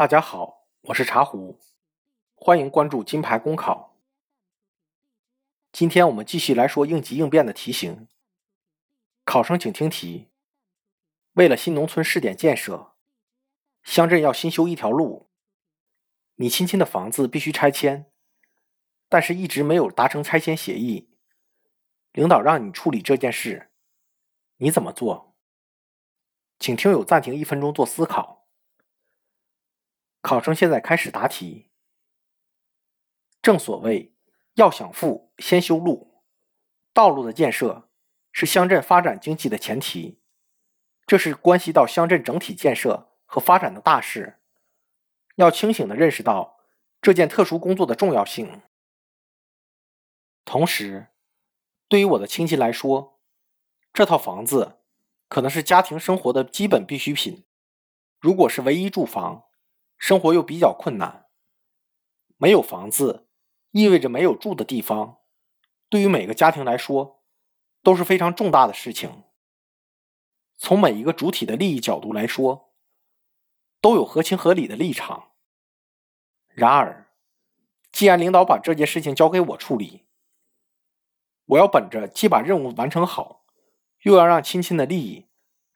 大家好，我是茶壶，欢迎关注金牌公考。今天我们继续来说应急应变的题型。考生请听题：为了新农村试点建设，乡镇要新修一条路，你亲戚的房子必须拆迁，但是一直没有达成拆迁协议，领导让你处理这件事，你怎么做？请听友暂停一分钟做思考。考生现在开始答题。正所谓，要想富，先修路。道路的建设是乡镇发展经济的前提，这是关系到乡镇整体建设和发展的大事。要清醒的认识到这件特殊工作的重要性。同时，对于我的亲戚来说，这套房子可能是家庭生活的基本必需品。如果是唯一住房，生活又比较困难，没有房子意味着没有住的地方，对于每个家庭来说都是非常重大的事情。从每一个主体的利益角度来说，都有合情合理的立场。然而，既然领导把这件事情交给我处理，我要本着既把任务完成好，又要让亲戚的利益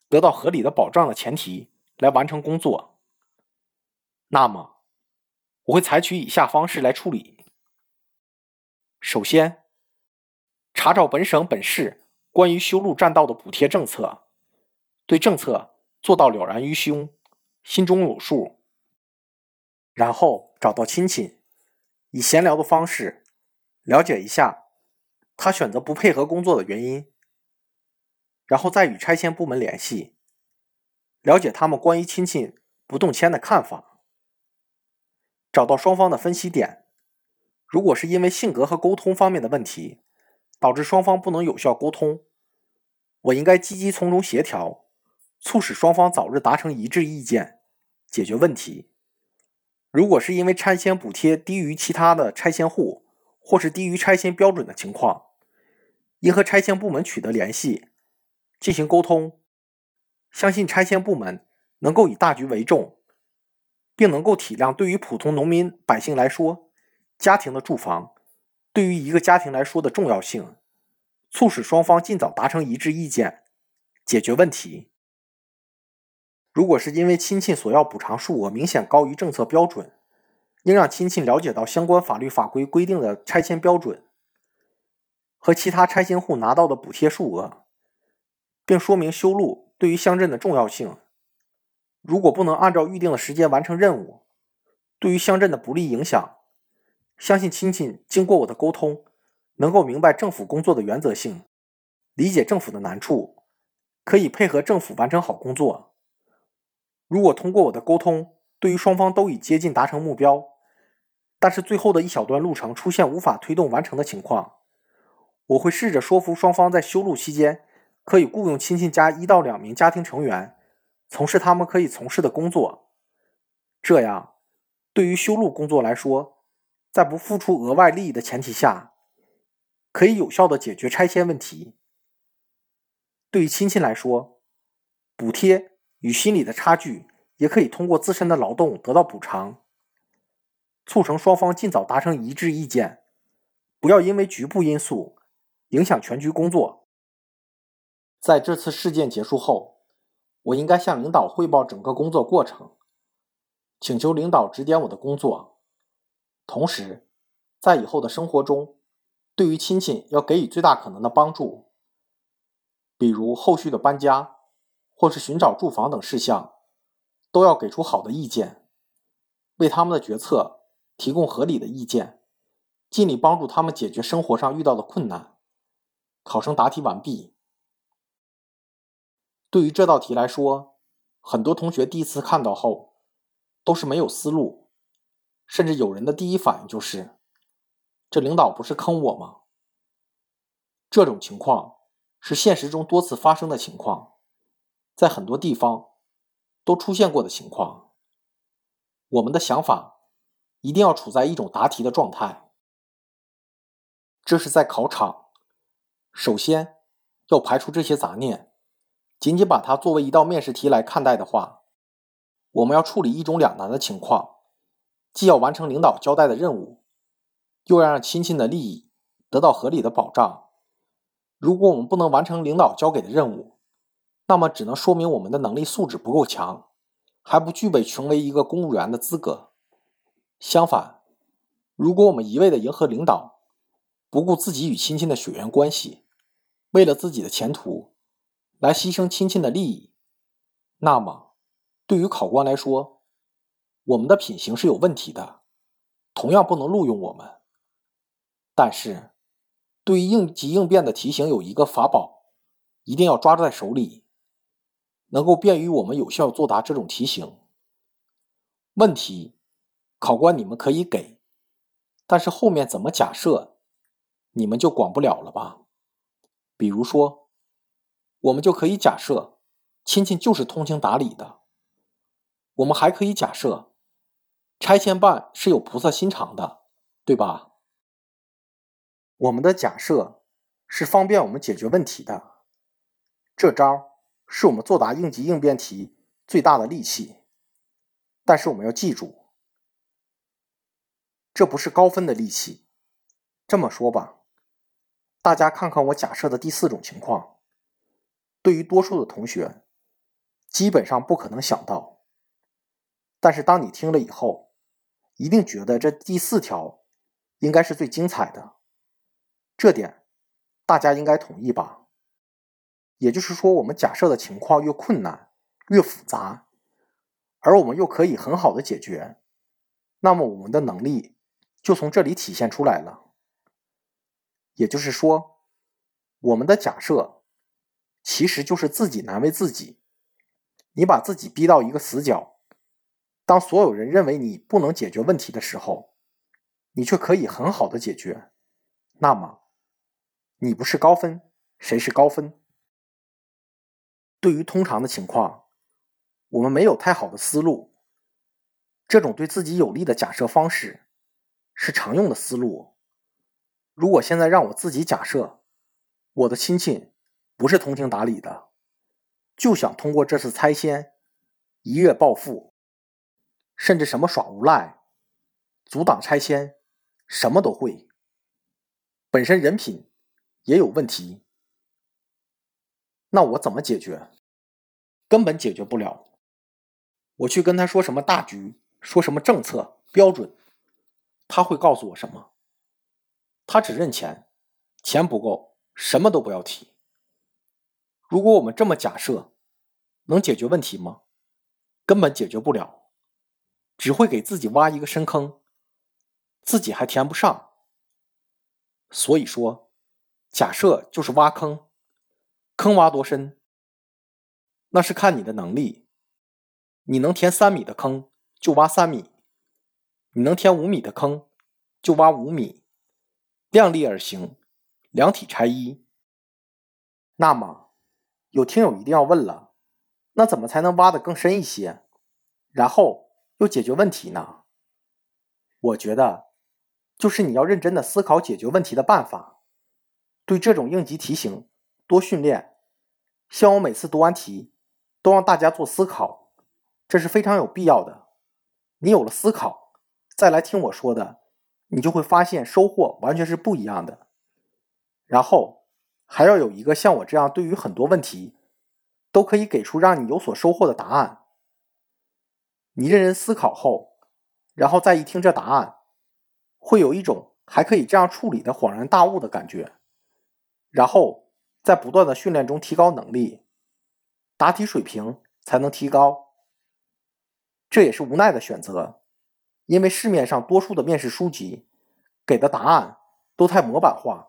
得到合理的保障的前提来完成工作。那么，我会采取以下方式来处理。首先，查找本省本市关于修路占道的补贴政策，对政策做到了然于胸，心中有数。然后找到亲戚，以闲聊的方式了解一下他选择不配合工作的原因，然后再与拆迁部门联系，了解他们关于亲戚不动迁的看法。找到双方的分析点，如果是因为性格和沟通方面的问题，导致双方不能有效沟通，我应该积极从中协调，促使双方早日达成一致意见，解决问题。如果是因为拆迁补贴低于其他的拆迁户，或是低于拆迁标准的情况，应和拆迁部门取得联系，进行沟通。相信拆迁部门能够以大局为重。并能够体谅，对于普通农民百姓来说，家庭的住房对于一个家庭来说的重要性，促使双方尽早达成一致意见，解决问题。如果是因为亲戚所要补偿数额明显高于政策标准，应让亲戚了解到相关法律法规规定的拆迁标准和其他拆迁户拿到的补贴数额，并说明修路对于乡镇的重要性。如果不能按照预定的时间完成任务，对于乡镇的不利影响，相信亲戚经过我的沟通，能够明白政府工作的原则性，理解政府的难处，可以配合政府完成好工作。如果通过我的沟通，对于双方都已接近达成目标，但是最后的一小段路程出现无法推动完成的情况，我会试着说服双方在修路期间可以雇佣亲戚家一到两名家庭成员。从事他们可以从事的工作，这样对于修路工作来说，在不付出额外利益的前提下，可以有效的解决拆迁问题。对于亲戚来说，补贴与心理的差距也可以通过自身的劳动得到补偿，促成双方尽早达成一致意见，不要因为局部因素影响全局工作。在这次事件结束后。我应该向领导汇报整个工作过程，请求领导指点我的工作。同时，在以后的生活中，对于亲戚要给予最大可能的帮助，比如后续的搬家或是寻找住房等事项，都要给出好的意见，为他们的决策提供合理的意见，尽力帮助他们解决生活上遇到的困难。考生答题完毕。对于这道题来说，很多同学第一次看到后都是没有思路，甚至有人的第一反应就是：“这领导不是坑我吗？”这种情况是现实中多次发生的情况，在很多地方都出现过的情况。我们的想法一定要处在一种答题的状态，这是在考场，首先要排除这些杂念。仅仅把它作为一道面试题来看待的话，我们要处理一种两难的情况，既要完成领导交代的任务，又要让亲戚的利益得到合理的保障。如果我们不能完成领导交给的任务，那么只能说明我们的能力素质不够强，还不具备成为一个公务员的资格。相反，如果我们一味的迎合领导，不顾自己与亲戚的血缘关系，为了自己的前途来牺牲亲戚的利益，那么。对于考官来说，我们的品行是有问题的，同样不能录用我们。但是，对于应急应变的题型有一个法宝，一定要抓在手里，能够便于我们有效作答这种题型。问题，考官你们可以给，但是后面怎么假设，你们就管不了了吧？比如说，我们就可以假设亲戚就是通情达理的。我们还可以假设，拆迁办是有菩萨心肠的，对吧？我们的假设是方便我们解决问题的，这招是我们作答应急应变题最大的利器。但是我们要记住，这不是高分的利器。这么说吧，大家看看我假设的第四种情况，对于多数的同学，基本上不可能想到。但是当你听了以后，一定觉得这第四条应该是最精彩的，这点大家应该同意吧？也就是说，我们假设的情况越困难、越复杂，而我们又可以很好的解决，那么我们的能力就从这里体现出来了。也就是说，我们的假设其实就是自己难为自己，你把自己逼到一个死角。当所有人认为你不能解决问题的时候，你却可以很好的解决，那么你不是高分，谁是高分？对于通常的情况，我们没有太好的思路。这种对自己有利的假设方式是常用的思路。如果现在让我自己假设，我的亲戚不是通情达理的，就想通过这次拆迁一跃暴富。甚至什么耍无赖、阻挡拆迁，什么都会。本身人品也有问题，那我怎么解决？根本解决不了。我去跟他说什么大局，说什么政策标准，他会告诉我什么？他只认钱，钱不够，什么都不要提。如果我们这么假设，能解决问题吗？根本解决不了。只会给自己挖一个深坑，自己还填不上。所以说，假设就是挖坑，坑挖多深，那是看你的能力。你能填三米的坑，就挖三米；你能填五米的坑，就挖五米。量力而行，量体裁衣。那么，有听友一定要问了：那怎么才能挖得更深一些？然后。又解决问题呢？我觉得，就是你要认真的思考解决问题的办法，对这种应急题型多训练。像我每次读完题，都让大家做思考，这是非常有必要的。你有了思考，再来听我说的，你就会发现收获完全是不一样的。然后还要有一个像我这样，对于很多问题都可以给出让你有所收获的答案。你认真思考后，然后再一听这答案，会有一种还可以这样处理的恍然大悟的感觉。然后在不断的训练中提高能力，答题水平才能提高。这也是无奈的选择，因为市面上多数的面试书籍给的答案都太模板化，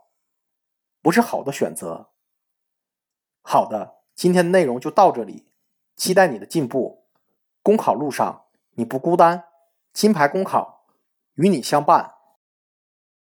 不是好的选择。好的，今天的内容就到这里，期待你的进步。公考路上，你不孤单，金牌公考与你相伴。